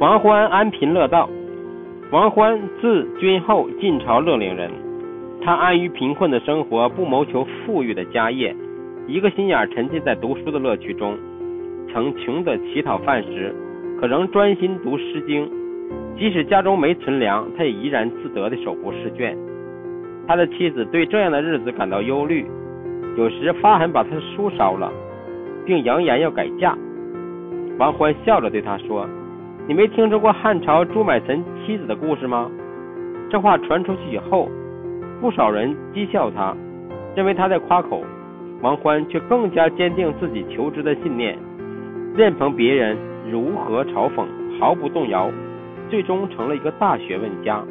王欢安贫乐道。王欢字君厚，晋朝乐陵人。他安于贫困的生活，不谋求富裕的家业，一个心眼沉浸在读书的乐趣中。曾穷得乞讨饭食，可仍专心读《诗经》。即使家中没存粮，他也怡然自得地手不释卷。他的妻子对这样的日子感到忧虑，有时发狠把他的书烧了，并扬言要改嫁。王欢笑着对他说：“你没听说过汉朝朱买臣妻子的故事吗？”这话传出去以后，不少人讥笑他，认为他在夸口。王欢却更加坚定自己求知的信念，任凭别人如何嘲讽，毫不动摇，最终成了一个大学问家。